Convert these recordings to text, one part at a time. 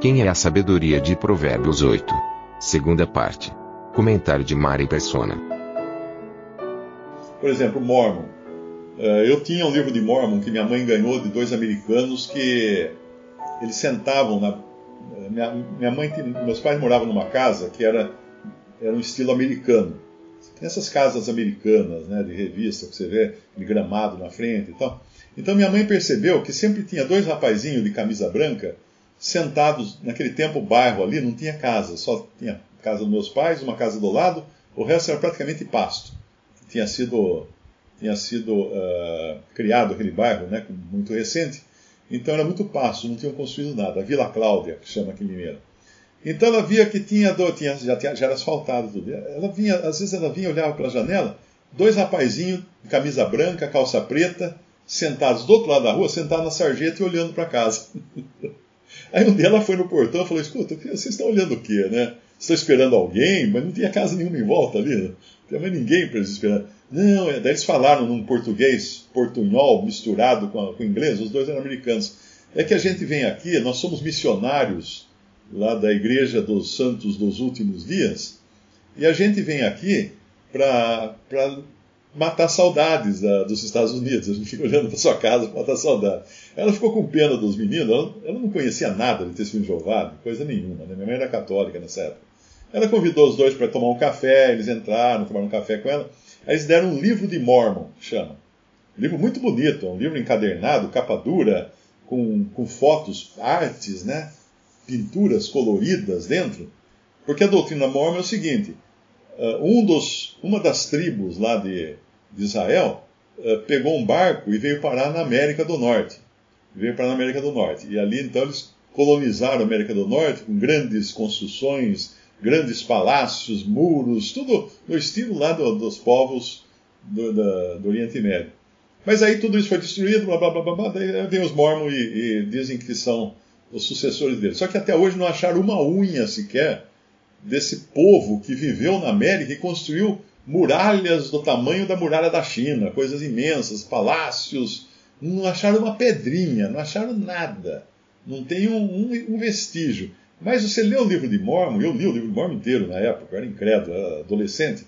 Quem é a sabedoria de Provérbios 8? Segunda parte. Comentário de Mari Persona. Por exemplo, Mormon. Eh, Eu tinha um livro de Mormon que minha mãe ganhou de dois americanos que eles sentavam na. eh, Minha, mãe, meus pais moravam numa casa que era, era um estilo americano. Essas casas americanas, né, de revista, que você vê de gramado na frente e tal. Então minha mãe percebeu que sempre tinha dois rapazinhos de camisa branca sentados, naquele tempo o bairro ali não tinha casa, só tinha casa dos meus pais, uma casa do lado, o resto era praticamente pasto. Tinha sido tinha sido ah, criado aquele bairro, né, muito recente, então era muito pasto, não tinham construído nada. A Vila Cláudia, que chama aqui em Limeira. Então ela via que tinha, tinha já, já era asfaltado tudo. Ela vinha, às vezes ela vinha, olhava pela janela, dois rapazinhos camisa branca, calça preta, sentados do outro lado da rua, sentados na sarjeta e olhando para casa. Aí um dia ela foi no portão e falou: Escuta, vocês estão olhando o quê, né? Estão esperando alguém? Mas não tinha casa nenhuma em volta ali. Né? Não tinha mais ninguém para eles esperar. Não, é, daí eles falaram num português portunhol misturado com, com inglês, os dois eram americanos. É que a gente vem aqui, nós somos missionários lá da Igreja dos Santos dos Últimos Dias, e a gente vem aqui para matar saudades da- dos Estados Unidos. A gente fica olhando para sua casa para matar saudade. Ela ficou com pena dos meninos, ela, ela não conhecia nada de testemunho de Jeová, coisa nenhuma. Né? Minha mãe era católica nessa época. Ela convidou os dois para tomar um café, eles entraram, tomaram um café com ela. Aí eles deram um livro de Mormon, chama. Um livro muito bonito, um livro encadernado, capa dura, com, com fotos, artes, né? pinturas coloridas dentro. Porque a doutrina mormon é o seguinte: um dos, uma das tribos lá de, de Israel uh, pegou um barco e veio parar na América do Norte. Veio parar na América do Norte. E ali então eles colonizaram a América do Norte com grandes construções, grandes palácios, muros, tudo no estilo lá do- dos povos do, da- do Oriente Médio. Mas aí tudo isso foi destruído, blá blá blá blá, blá daí vem os mormons e, e dizem que são os sucessores deles. Só que até hoje não acharam uma unha sequer desse povo que viveu na América e construiu muralhas do tamanho da muralha da China, coisas imensas, palácios. Não acharam uma pedrinha, não acharam nada. Não tem um, um- um vestígio. Mas você lê o livro de Mormon, eu li o livro de Mormon inteiro na época, eu era incrédulo, era adolescente.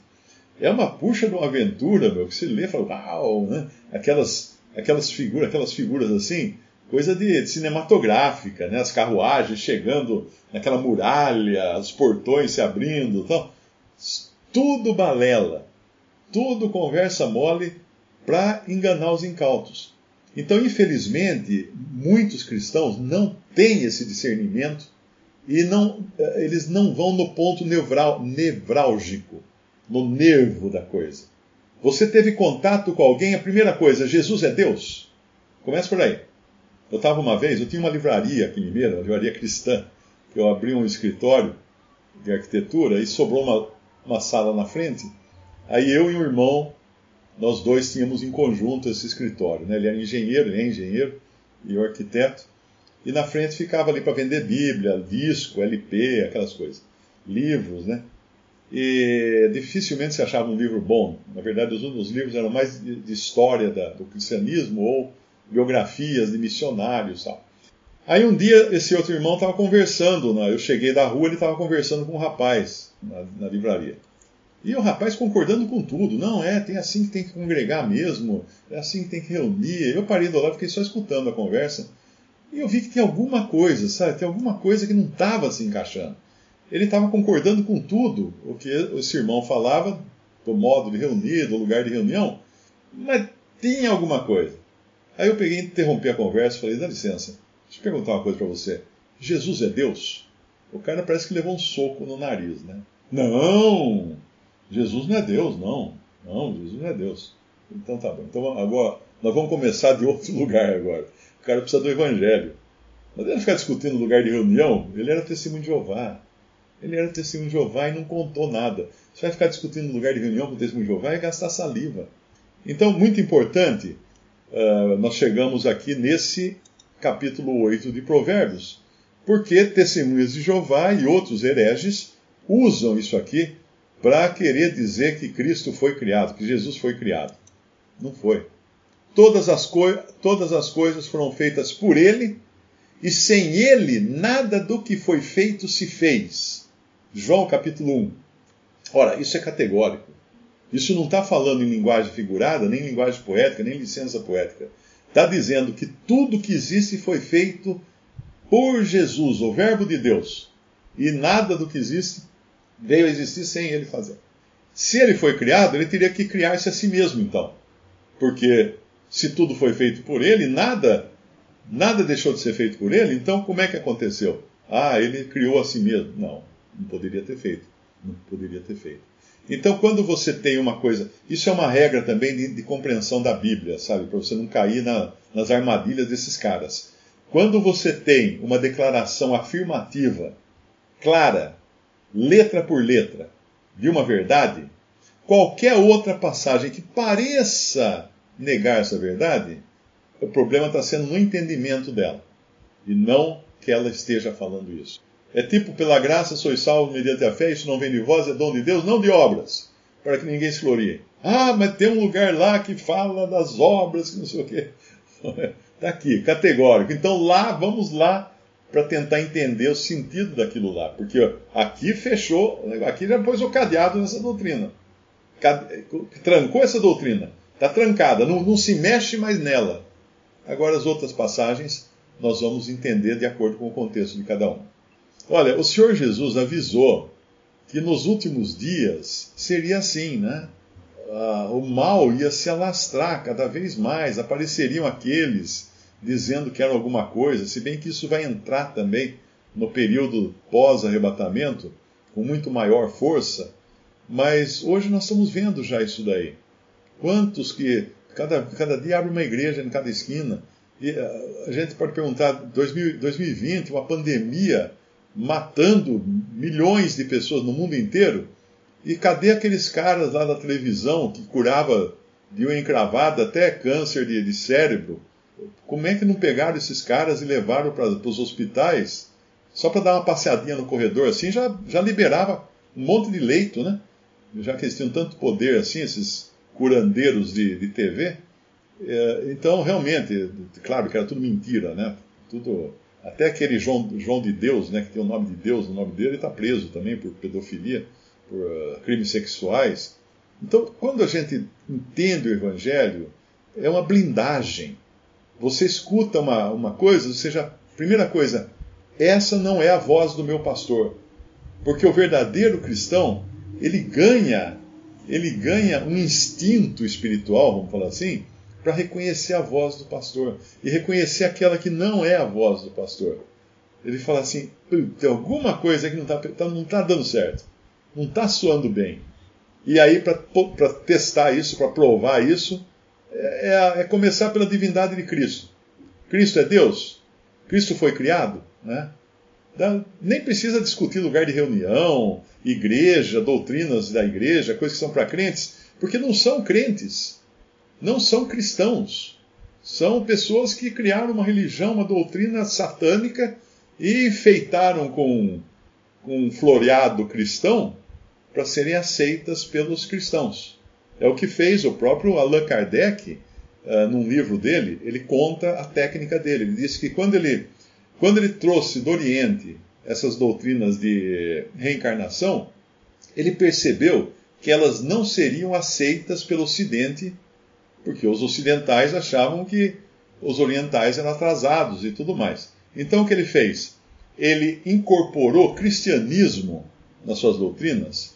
É uma puxa de uma aventura, meu, que você lê e fala, uau, né? Aquelas, aquelas figuras, aquelas figuras assim, coisa de cinematográfica, né? As carruagens chegando naquela muralha, os portões se abrindo, tal. Tudo balela, tudo conversa mole para enganar os incautos. Então, infelizmente, muitos cristãos não têm esse discernimento e não, eh, eles não vão no ponto nevral, nevrálgico, no nervo da coisa. Você teve contato com alguém, a primeira coisa, Jesus é Deus? Começa por aí. Eu estava uma vez, eu tinha uma livraria aqui em Limeira, uma livraria cristã, que eu abri um escritório de arquitetura e sobrou uma, uma sala na frente. Aí eu e um irmão, nós dois tínhamos em conjunto esse escritório. Né? Ele era engenheiro, ele é engenheiro e o arquiteto. E na frente ficava ali para vender Bíblia, disco, LP, aquelas coisas. Livros, né? E dificilmente se achava um livro bom. Na verdade, os, os livros eram mais de, de história da, do cristianismo ou biografias de missionários tal. Aí um dia esse outro irmão estava conversando, né? eu cheguei da rua, ele estava conversando com um rapaz na, na livraria. E o rapaz concordando com tudo. Não, é, tem assim que tem que congregar mesmo, é assim que tem que reunir. Eu parei do lado, fiquei só escutando a conversa. E eu vi que tem alguma coisa, sabe? Tem alguma coisa que não estava se encaixando. Ele estava concordando com tudo o que esse irmão falava, do modo de reunir, do lugar de reunião, mas tinha alguma coisa. Aí eu peguei, interrompi a conversa e falei: dá licença, deixa eu perguntar uma coisa para você. Jesus é Deus? O cara parece que levou um soco no nariz, né? Não! Jesus não é Deus, não. Não, Jesus não é Deus. Então tá bom. Então agora, Nós vamos começar de outro lugar agora. O cara precisa do evangelho. Não adianta ficar discutindo lugar de reunião. Ele era testemunho de Jeová. Ele era testemunho de Jeová e não contou nada. Você vai ficar discutindo lugar de reunião com o testemunho de Jeová e gastar saliva. Então, muito importante, uh, nós chegamos aqui nesse capítulo 8 de Provérbios, porque testemunhas de Jeová e outros hereges usam isso aqui para querer dizer que Cristo foi criado, que Jesus foi criado. Não foi. Todas as, todas as coisas foram feitas por Ele, e sem Ele nada do que foi feito se fez. João capítulo 1. Ora, isso é categórico. Isso não está falando em linguagem figurada, nem linguagem poética, nem licença poética. Está dizendo que tudo que existe foi feito por Jesus, o Verbo de Deus. E nada do que existe veio a existir sem ele fazer. Se ele foi criado, ele teria que criar-se a si mesmo, então. Porque se tudo foi feito por ele, nada, nada deixou de ser feito por ele, então como é que aconteceu? Ah, ele criou a si mesmo. Não, não poderia ter feito. Não poderia ter feito. Então, quando você tem uma coisa. Isso é uma regra também de, de compreensão da Bíblia, sabe? Para você não cair na, nas armadilhas desses caras. Quando você tem uma declaração afirmativa, clara, letra por letra, de uma verdade, qualquer outra passagem que pareça negar essa verdade, o problema está sendo no entendimento dela, e não que ela esteja falando isso. É tipo, pela graça sois salvos mediante a fé, isso não vem de vós, é dom de Deus, não de obras, para que ninguém se glorie. Ah, mas tem um lugar lá que fala das obras, que não sei o quê. Está aqui, categórico. Então lá, vamos lá para tentar entender o sentido daquilo lá. Porque aqui fechou, aqui já pôs o cadeado nessa doutrina. Trancou essa doutrina. Está trancada, não, não se mexe mais nela. Agora as outras passagens nós vamos entender de acordo com o contexto de cada um. Olha, o Senhor Jesus avisou que nos últimos dias seria assim, né? Ah, o mal ia se alastrar cada vez mais, apareceriam aqueles dizendo que era alguma coisa, se bem que isso vai entrar também no período pós-arrebatamento com muito maior força, mas hoje nós estamos vendo já isso daí. Quantos que cada, cada dia abre uma igreja em cada esquina, e ah, a gente pode perguntar, 2000, 2020, uma pandemia matando milhões de pessoas no mundo inteiro, e cadê aqueles caras lá da televisão que curava de uma encravada até câncer de, de cérebro? Como é que não pegaram esses caras e levaram para os hospitais só para dar uma passeadinha no corredor assim? Já, já liberava um monte de leito, né? Já que eles tinham tanto poder assim, esses curandeiros de, de TV. É, então, realmente, claro que era tudo mentira, né? Tudo. Até aquele João, João de Deus, né, que tem o nome de Deus no nome dele, está preso também por pedofilia, por uh, crimes sexuais. Então, quando a gente entende o Evangelho, é uma blindagem você escuta uma, uma coisa, ou seja, primeira coisa, essa não é a voz do meu pastor. Porque o verdadeiro cristão, ele ganha, ele ganha um instinto espiritual, vamos falar assim, para reconhecer a voz do pastor e reconhecer aquela que não é a voz do pastor. Ele fala assim: tem alguma coisa que não está tá, não tá dando certo, não está soando bem. E aí, para testar isso, para provar isso, é, é, é começar pela divindade de Cristo. Cristo é Deus? Cristo foi criado? Né? Nem precisa discutir lugar de reunião, igreja, doutrinas da igreja, coisas que são para crentes, porque não são crentes, não são cristãos. São pessoas que criaram uma religião, uma doutrina satânica e enfeitaram com, com um floreado cristão para serem aceitas pelos cristãos. É o que fez o próprio Allan Kardec, uh, num livro dele, ele conta a técnica dele. Ele disse que quando ele, quando ele trouxe do Oriente essas doutrinas de reencarnação, ele percebeu que elas não seriam aceitas pelo Ocidente, porque os ocidentais achavam que os orientais eram atrasados e tudo mais. Então o que ele fez? Ele incorporou cristianismo nas suas doutrinas.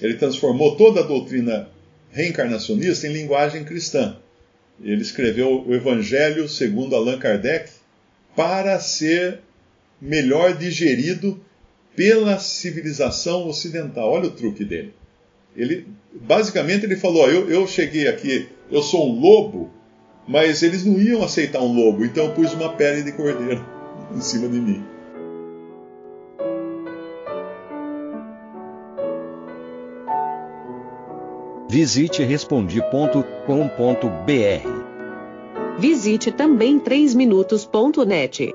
Ele transformou toda a doutrina reencarnacionista em linguagem cristã. Ele escreveu o Evangelho segundo Allan Kardec para ser melhor digerido pela civilização ocidental. Olha o truque dele. Ele, basicamente ele falou: eu, eu cheguei aqui, eu sou um lobo Mas eles não iam aceitar um lobo, então eu pus uma pele de cordeiro em cima de mim. Visite respondi.com.br. Visite também 3minutos.net.